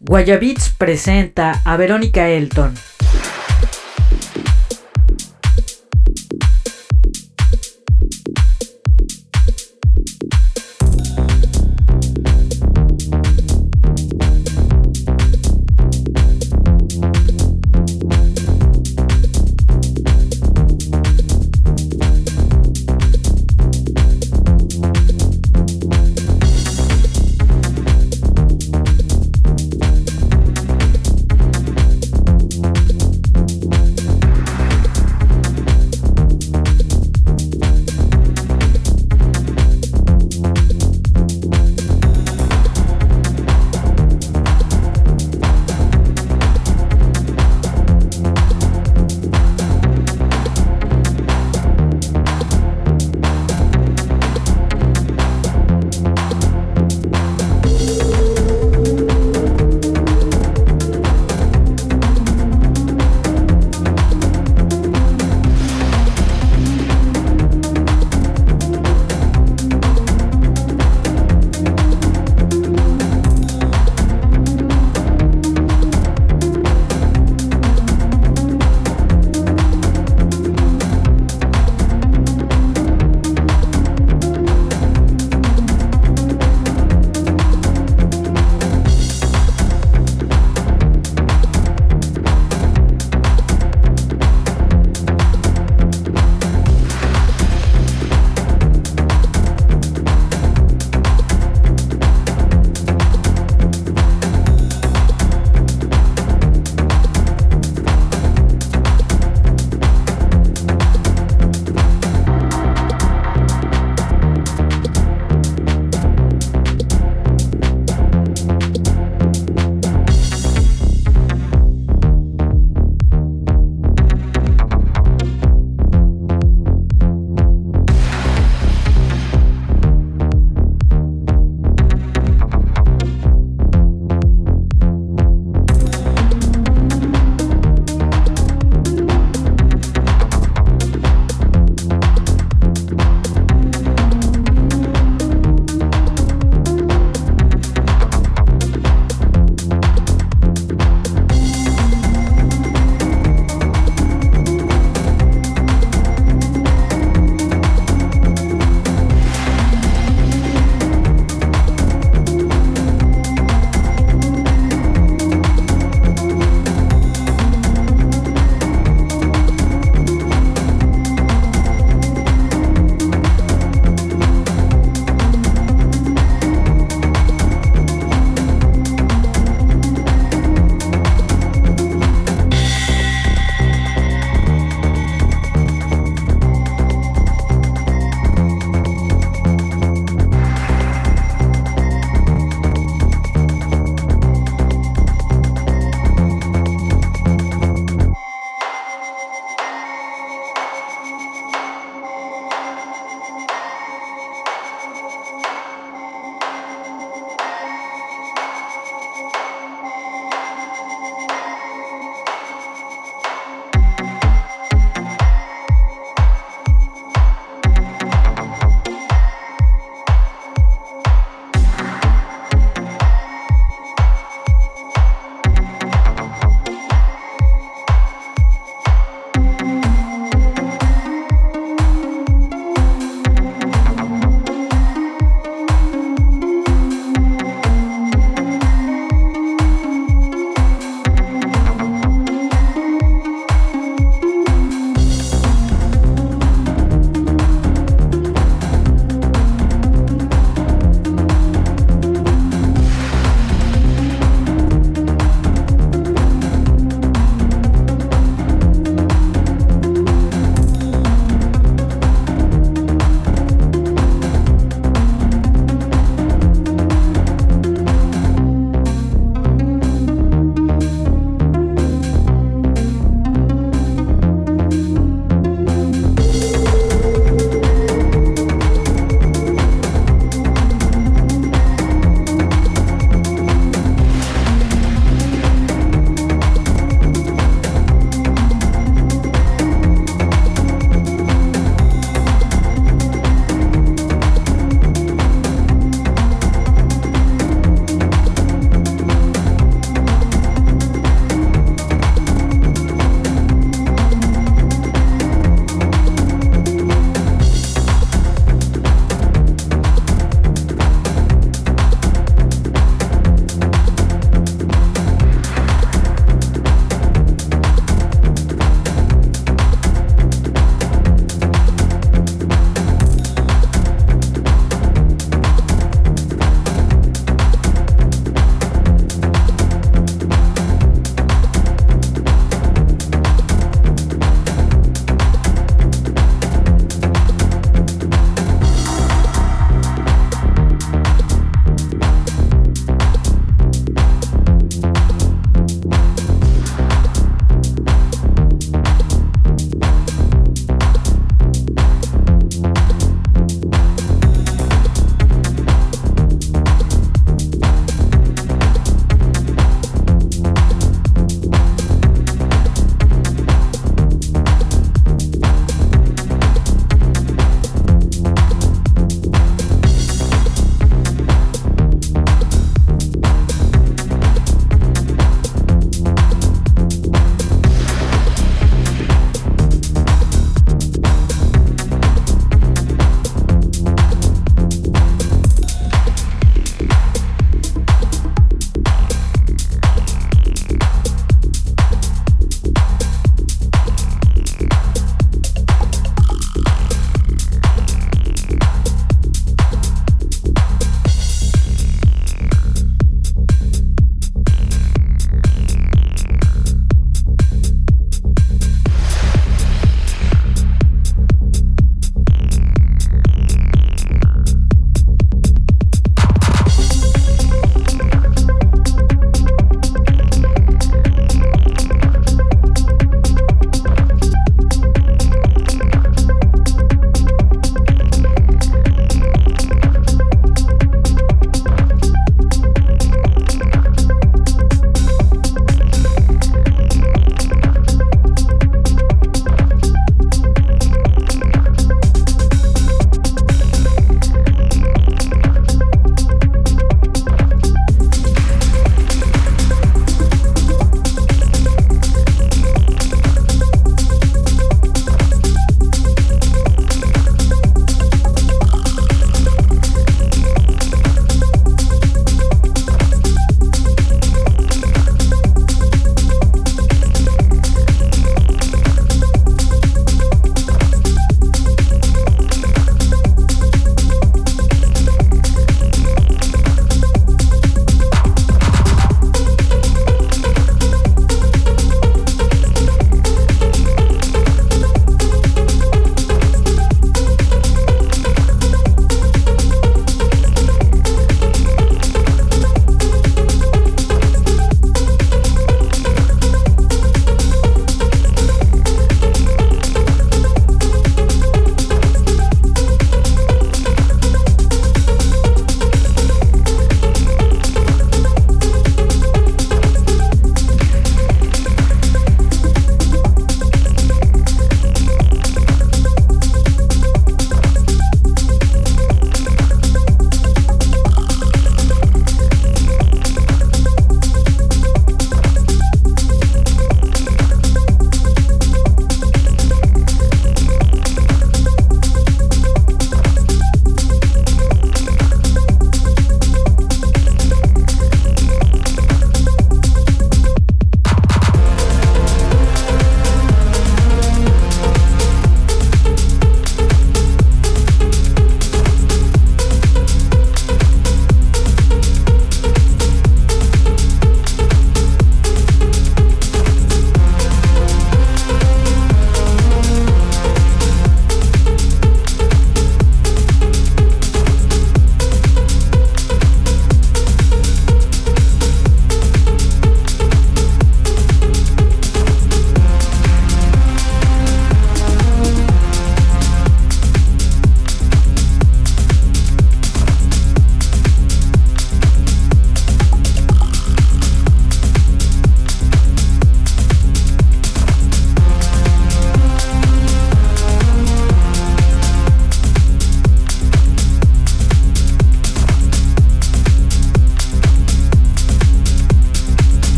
Guayabits presenta a Verónica Elton.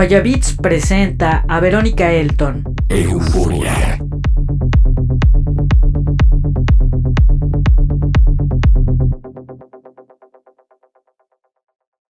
Guayabits presenta a Verónica Elton. Euforia.